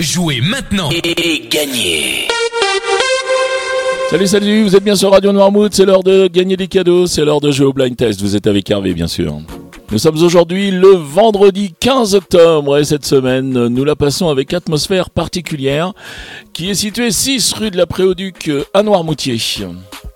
Jouez maintenant et gagnez Salut, salut, vous êtes bien sur Radio Noirmouth, c'est l'heure de gagner des cadeaux, c'est l'heure de jouer au blind test, vous êtes avec Hervé bien sûr. Nous sommes aujourd'hui le vendredi 15 octobre et cette semaine, nous la passons avec atmosphère particulière qui est située 6 rue de la Préauduc à Noirmoutier.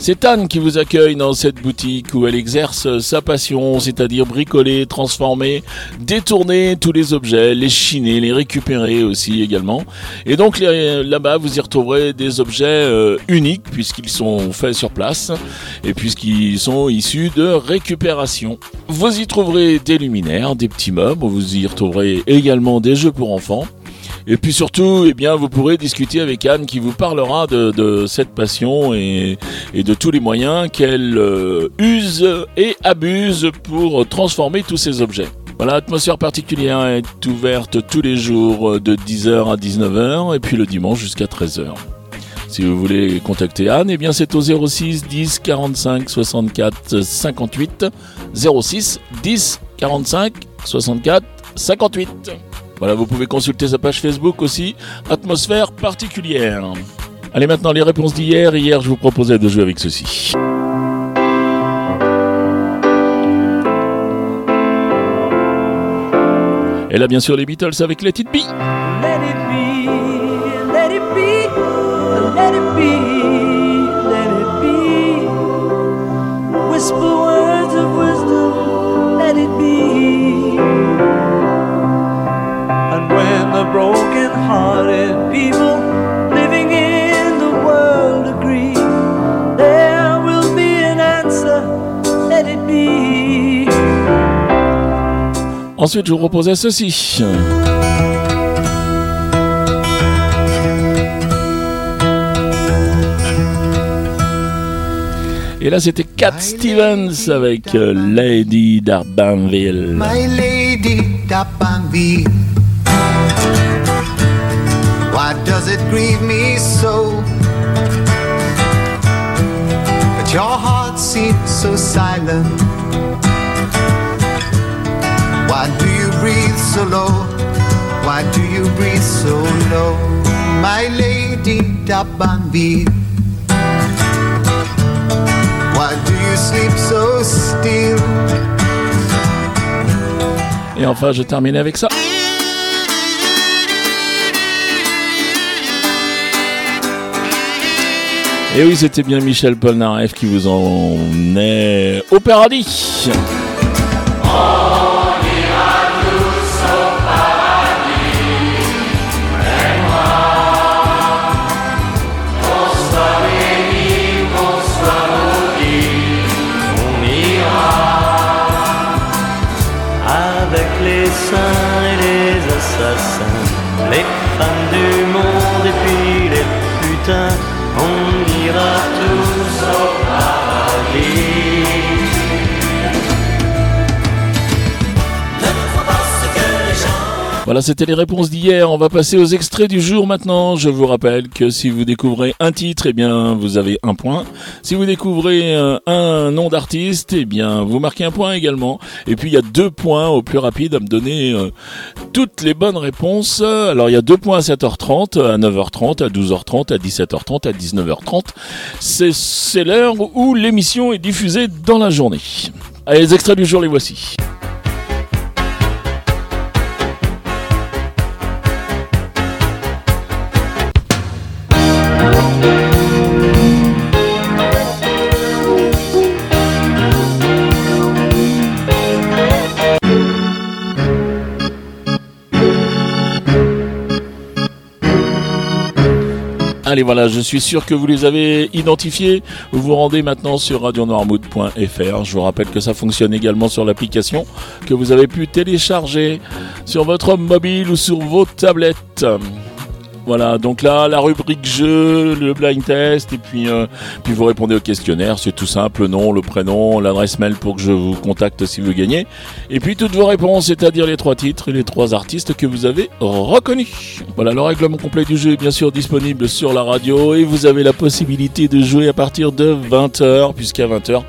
C'est Anne qui vous accueille dans cette boutique où elle exerce sa passion, c'est-à-dire bricoler, transformer, détourner tous les objets, les chiner, les récupérer aussi également. Et donc là-bas, vous y retrouverez des objets euh, uniques puisqu'ils sont faits sur place et puisqu'ils sont issus de récupération. Vous y trouverez des luminaires, des petits meubles, vous y retrouverez également des jeux pour enfants. Et puis surtout, eh bien, vous pourrez discuter avec Anne qui vous parlera de, cette passion et, de tous les moyens qu'elle euh, use et abuse pour transformer tous ces objets. Voilà, l'atmosphère particulière est ouverte tous les jours de 10h à 19h et puis le dimanche jusqu'à 13h. Si vous voulez contacter Anne, eh bien c'est au 06 10 45 64 58 06 10 45 64 58. Voilà, vous pouvez consulter sa page Facebook aussi, Atmosphère particulière. Allez maintenant les réponses d'hier. Hier, je vous proposais de jouer avec ceci. Et là, bien sûr, les Beatles avec Let It Be. Let it be, let it be, let it be, Ensuite, je vous proposais ceci. Et là, c'était Cat Stevens avec euh, Lady d'Arbanville. My Lady d'Arbanville. Why does it grieve me so? That your heart seems so silent. So low? My lady Dabanvi. Why do you sleep so still? Et enfin, je termine avec ça. Et oui, c'était bien Michel Polnareff qui vous emmenait au paradis. avec les saints et les assassins, les femmes du monde et puis les putains, on ira tout. Voilà, c'était les réponses d'hier. On va passer aux extraits du jour maintenant. Je vous rappelle que si vous découvrez un titre, eh bien, vous avez un point. Si vous découvrez euh, un nom d'artiste, eh bien, vous marquez un point également. Et puis, il y a deux points au plus rapide à me donner euh, toutes les bonnes réponses. Alors, il y a deux points à 7h30, à 9h30, à 12h30, à 17h30, à 19h30. C'est l'heure où l'émission est diffusée dans la journée. Allez, les extraits du jour, les voici. Allez voilà, je suis sûr que vous les avez identifiés. Vous vous rendez maintenant sur radionoirmood.fr. Je vous rappelle que ça fonctionne également sur l'application que vous avez pu télécharger sur votre mobile ou sur vos tablettes. Voilà, donc là, la rubrique jeu, le blind test, et puis, euh, vous répondez au questionnaire, c'est tout simple, le nom, le prénom, l'adresse mail pour que je vous contacte si vous gagnez. Et puis toutes vos réponses, c'est-à-dire les trois titres et les trois artistes que vous avez reconnus. Voilà, le règlement complet du jeu est bien sûr disponible sur la radio, et vous avez la possibilité de jouer à partir de 20h, puisqu'à 20h,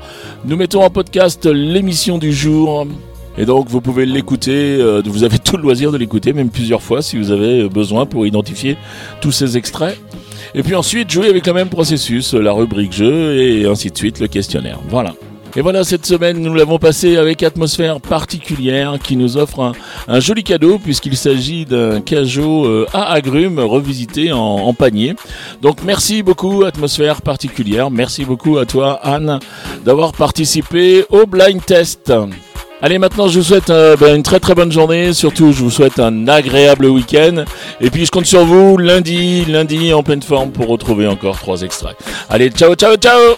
nous mettons en podcast l'émission du jour. Et donc vous pouvez l'écouter, euh, vous avez tout le loisir de l'écouter, même plusieurs fois si vous avez besoin pour identifier tous ces extraits. Et puis ensuite jouer avec le même processus, la rubrique jeu et ainsi de suite, le questionnaire. Voilà. Et voilà, cette semaine, nous l'avons passé avec atmosphère particulière qui nous offre un, joli cadeau puisqu'il s'agit d'un cajot euh, à agrumes revisité en, panier. Donc merci beaucoup, atmosphère particulière. Merci beaucoup à toi, Anne, d'avoir participé au blind test. Allez, maintenant, je vous souhaite euh, ben, une très très bonne journée. Surtout, je vous souhaite un agréable week-end. Et puis, je compte sur vous lundi, lundi en pleine forme pour retrouver encore trois extraits. Allez, ciao, ciao, ciao